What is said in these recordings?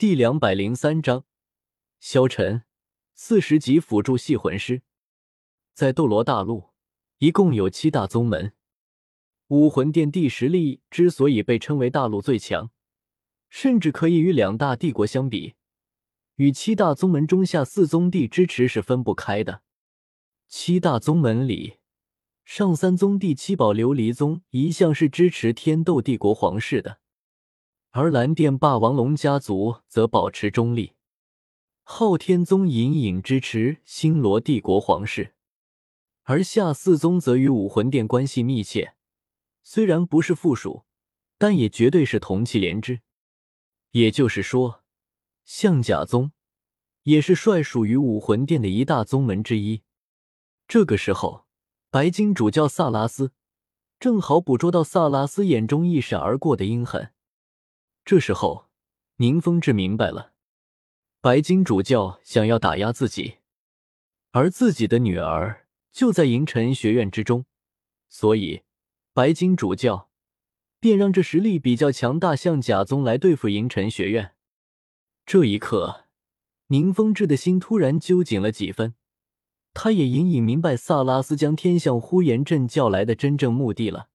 第两百零三章，萧晨，四十级辅助系魂师。在斗罗大陆，一共有七大宗门。武魂殿地实力之所以被称为大陆最强，甚至可以与两大帝国相比，与七大宗门中下四宗地支持是分不开的。七大宗门里，上三宗第七宝琉璃宗一向是支持天斗帝国皇室的，而蓝电霸王龙家族则保持中立。昊天宗隐隐支持星罗帝国皇室，而下四宗则与武魂殿关系密切。虽然不是附属，但也绝对是同气连枝。也就是说，象甲宗也是率属于武魂殿的一大宗门之一。这个时候，白金主教萨拉斯正好捕捉到萨拉斯眼中一闪而过的阴狠。这时候，宁风致明白了，白金主教想要打压自己，而自己的女儿就在银尘学院之中，所以。白金主教便让这实力比较强大象甲宗来对付银尘学院。这一刻，宁风致的心突然揪紧了几分。他也隐隐明白萨拉斯将天象呼延阵叫来的真正目的了。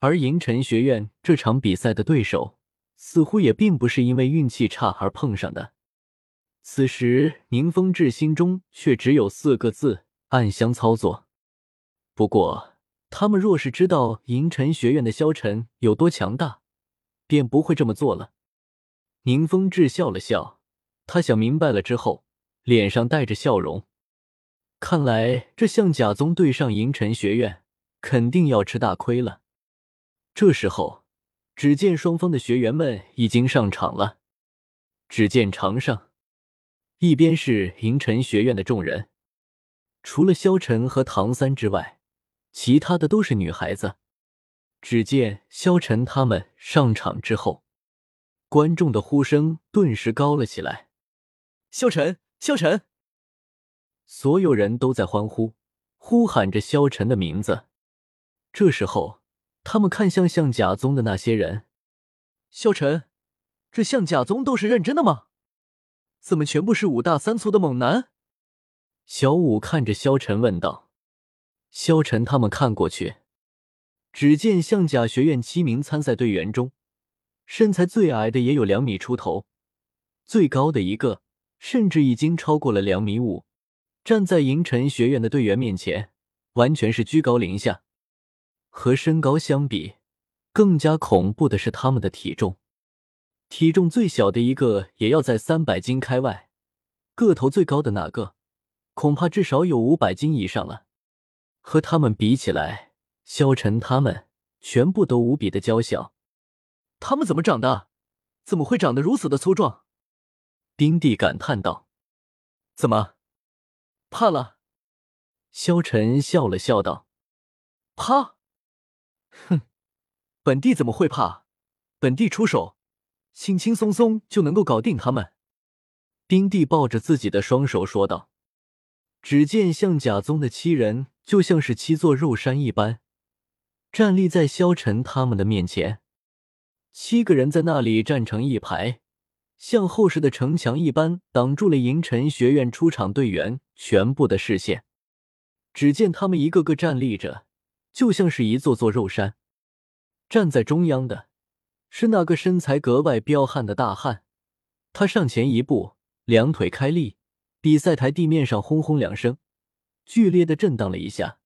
而银尘学院这场比赛的对手，似乎也并不是因为运气差而碰上的。此时，宁风致心中却只有四个字：暗箱操作。不过。他们若是知道银尘学院的萧晨有多强大，便不会这么做了。宁风致笑了笑，他想明白了之后，脸上带着笑容。看来这象甲宗对上银尘学院，肯定要吃大亏了。这时候，只见双方的学员们已经上场了。只见场上，一边是银尘学院的众人，除了萧晨和唐三之外。其他的都是女孩子。只见萧晨他们上场之后，观众的呼声顿时高了起来。萧晨，萧晨！所有人都在欢呼，呼喊着萧晨的名字。这时候，他们看向象甲宗的那些人：“萧晨，这象甲宗都是认真的吗？怎么全部是五大三粗的猛男？”小五看着萧晨问道。萧晨他们看过去，只见象甲学院七名参赛队员中，身材最矮的也有两米出头，最高的一个甚至已经超过了两米五。站在银尘学院的队员面前，完全是居高临下。和身高相比，更加恐怖的是他们的体重。体重最小的一个也要在三百斤开外，个头最高的那个，恐怕至少有五百斤以上了。和他们比起来，萧晨他们全部都无比的娇小。他们怎么长的？怎么会长得如此的粗壮？冰帝感叹道：“怎么，怕了？”萧晨笑了笑道：“怕？哼，本帝怎么会怕？本帝出手，轻轻松松就能够搞定他们。”冰帝抱着自己的双手说道。只见象甲宗的七人。就像是七座肉山一般，站立在萧晨他们的面前。七个人在那里站成一排，像厚实的城墙一般，挡住了银尘学院出场队员全部的视线。只见他们一个个站立着，就像是一座座肉山。站在中央的是那个身材格外彪悍的大汉，他上前一步，两腿开立，比赛台地面上轰轰两声。剧烈的震荡了一下，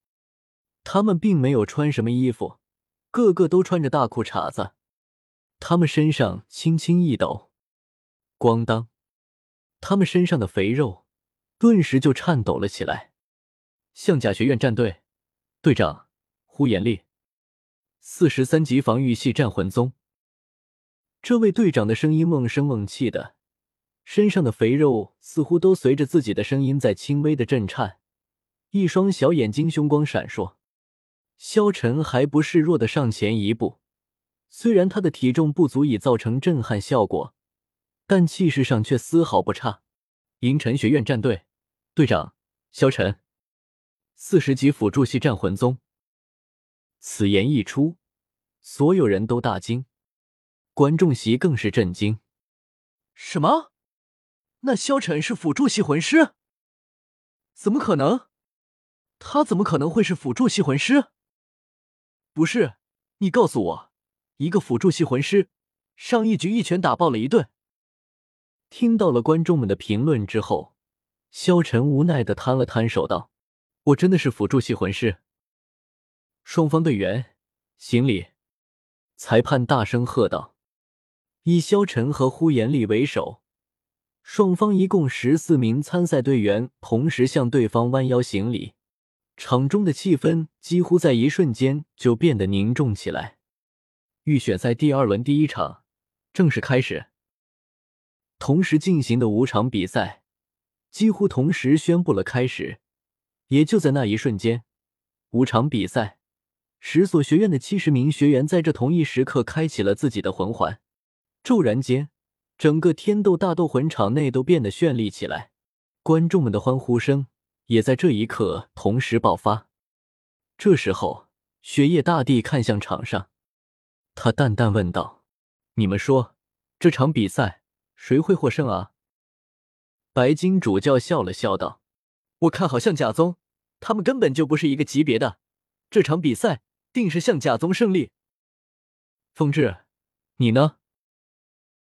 他们并没有穿什么衣服，个个都穿着大裤衩子。他们身上轻轻一抖，咣当，他们身上的肥肉顿时就颤抖了起来。象甲学院战队队长呼延烈，四十三级防御系战魂宗。这位队长的声音瓮声瓮气的，身上的肥肉似乎都随着自己的声音在轻微的震颤。一双小眼睛凶光闪烁，萧晨还不示弱的上前一步，虽然他的体重不足以造成震撼效果，但气势上却丝毫不差。银尘学院战队队长萧晨，四十级辅助系战魂宗。此言一出，所有人都大惊，观众席更是震惊。什么？那萧晨是辅助系魂师？怎么可能？他怎么可能会是辅助系魂师？不是，你告诉我，一个辅助系魂师，上一局一拳打爆了一顿。听到了观众们的评论之后，萧晨无奈的摊了摊手，道：“我真的是辅助系魂师。”双方队员行礼。裁判大声喝道：“以萧晨和呼延丽为首，双方一共十四名参赛队员同时向对方弯腰行礼。”场中的气氛几乎在一瞬间就变得凝重起来。预选赛第二轮第一场正式开始，同时进行的五场比赛几乎同时宣布了开始。也就在那一瞬间，五场比赛。十所学院的七十名学员在这同一时刻开启了自己的魂环，骤然间，整个天斗大斗魂场内都变得绚丽起来，观众们的欢呼声也在这一刻同时爆发。这时候，雪夜大帝看向场上，他淡淡问道：“你们说，这场比赛谁会获胜啊？”白金主教笑了笑道：“我看好像贾宗，他们根本就不是一个级别的，这场比赛。”定是向贾宗胜利。风致，你呢？